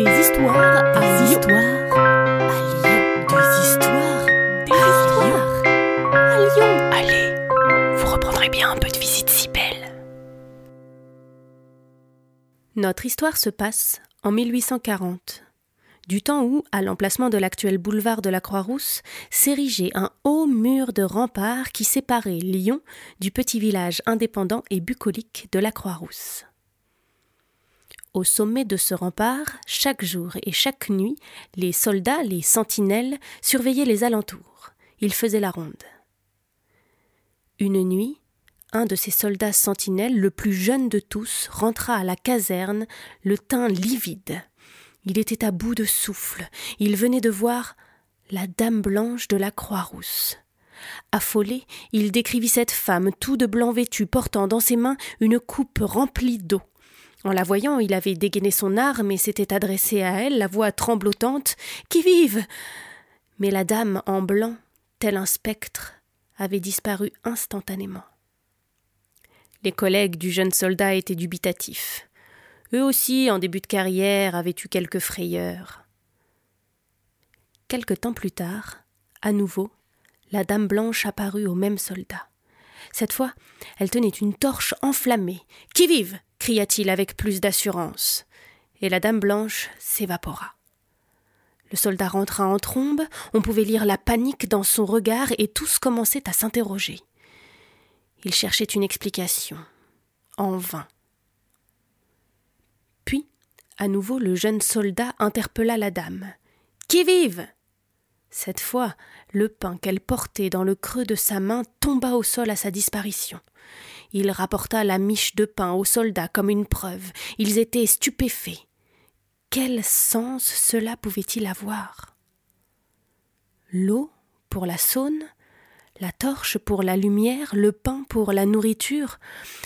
Des histoires à Lyon. À Lyon. Des histoires. Des histoires. À Lyon. Allez, vous reprendrez bien un peu de visite si belle. Notre histoire se passe en 1840, du temps où, à l'emplacement de l'actuel boulevard de la Croix-Rousse, s'érigeait un haut mur de rempart qui séparait Lyon du petit village indépendant et bucolique de la Croix-Rousse. Au sommet de ce rempart, chaque jour et chaque nuit, les soldats, les sentinelles, surveillaient les alentours. Ils faisaient la ronde. Une nuit, un de ces soldats sentinelles, le plus jeune de tous, rentra à la caserne, le teint livide. Il était à bout de souffle. Il venait de voir la Dame Blanche de la Croix-Rousse. Affolé, il décrivit cette femme, tout de blanc vêtue, portant dans ses mains une coupe remplie d'eau. En la voyant, il avait dégainé son arme et s'était adressé à elle, la voix tremblotante. Qui vive Mais la dame, en blanc, tel un spectre, avait disparu instantanément. Les collègues du jeune soldat étaient dubitatifs. Eux aussi, en début de carrière, avaient eu quelques frayeurs. Quelque temps plus tard, à nouveau, la dame blanche apparut au même soldat. Cette fois, elle tenait une torche enflammée. Qui vive cria-t-il avec plus d'assurance. Et la dame blanche s'évapora. Le soldat rentra en trombe, on pouvait lire la panique dans son regard et tous commençaient à s'interroger. Il cherchait une explication. En vain. Puis, à nouveau, le jeune soldat interpella la dame. Qui vive Cette fois, le pain qu'elle portait dans le creux de sa main tomba au sol à sa disparition. Il rapporta la miche de pain aux soldats comme une preuve. Ils étaient stupéfaits. Quel sens cela pouvait-il avoir? L'eau pour la Saône la torche pour la lumière, le pain pour la nourriture.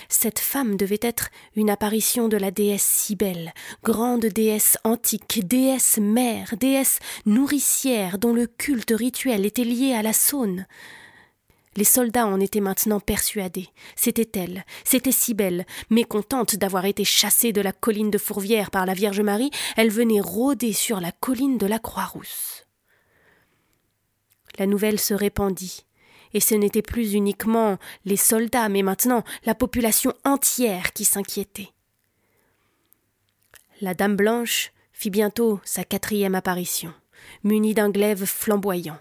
Cette femme devait être une apparition de la déesse Cybèle, grande déesse antique, déesse mère, déesse nourricière dont le culte rituel était lié à la Saône. Les soldats en étaient maintenant persuadés. C'était elle, c'était Cybèle. Mécontente d'avoir été chassée de la colline de Fourvière par la Vierge Marie, elle venait rôder sur la colline de la Croix-Rousse. La nouvelle se répandit et ce n'était plus uniquement les soldats, mais maintenant la population entière qui s'inquiétait. La Dame Blanche fit bientôt sa quatrième apparition, munie d'un glaive flamboyant.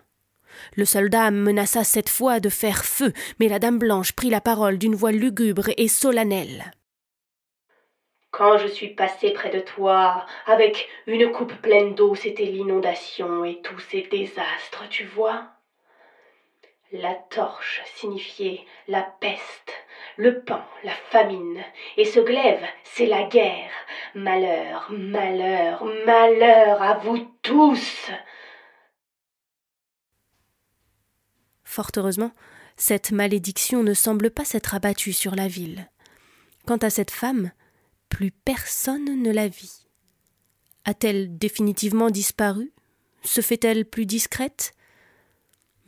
Le soldat menaça cette fois de faire feu, mais la Dame Blanche prit la parole d'une voix lugubre et solennelle. Quand je suis passé près de toi, avec une coupe pleine d'eau, c'était l'inondation et tous ces désastres, tu vois. La torche signifiait la peste, le pain, la famine, et ce glaive, c'est la guerre. Malheur, malheur, malheur à vous tous. Fort heureusement, cette malédiction ne semble pas s'être abattue sur la ville. Quant à cette femme, plus personne ne la vit. A-t-elle définitivement disparu? Se fait-elle plus discrète?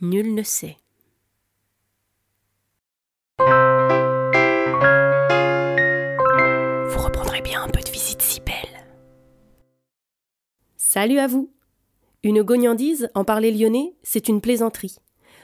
Nul ne sait. Vous reprendrez bien un peu de visite si belle. Salut à vous Une gognandise, en parler lyonnais, c'est une plaisanterie.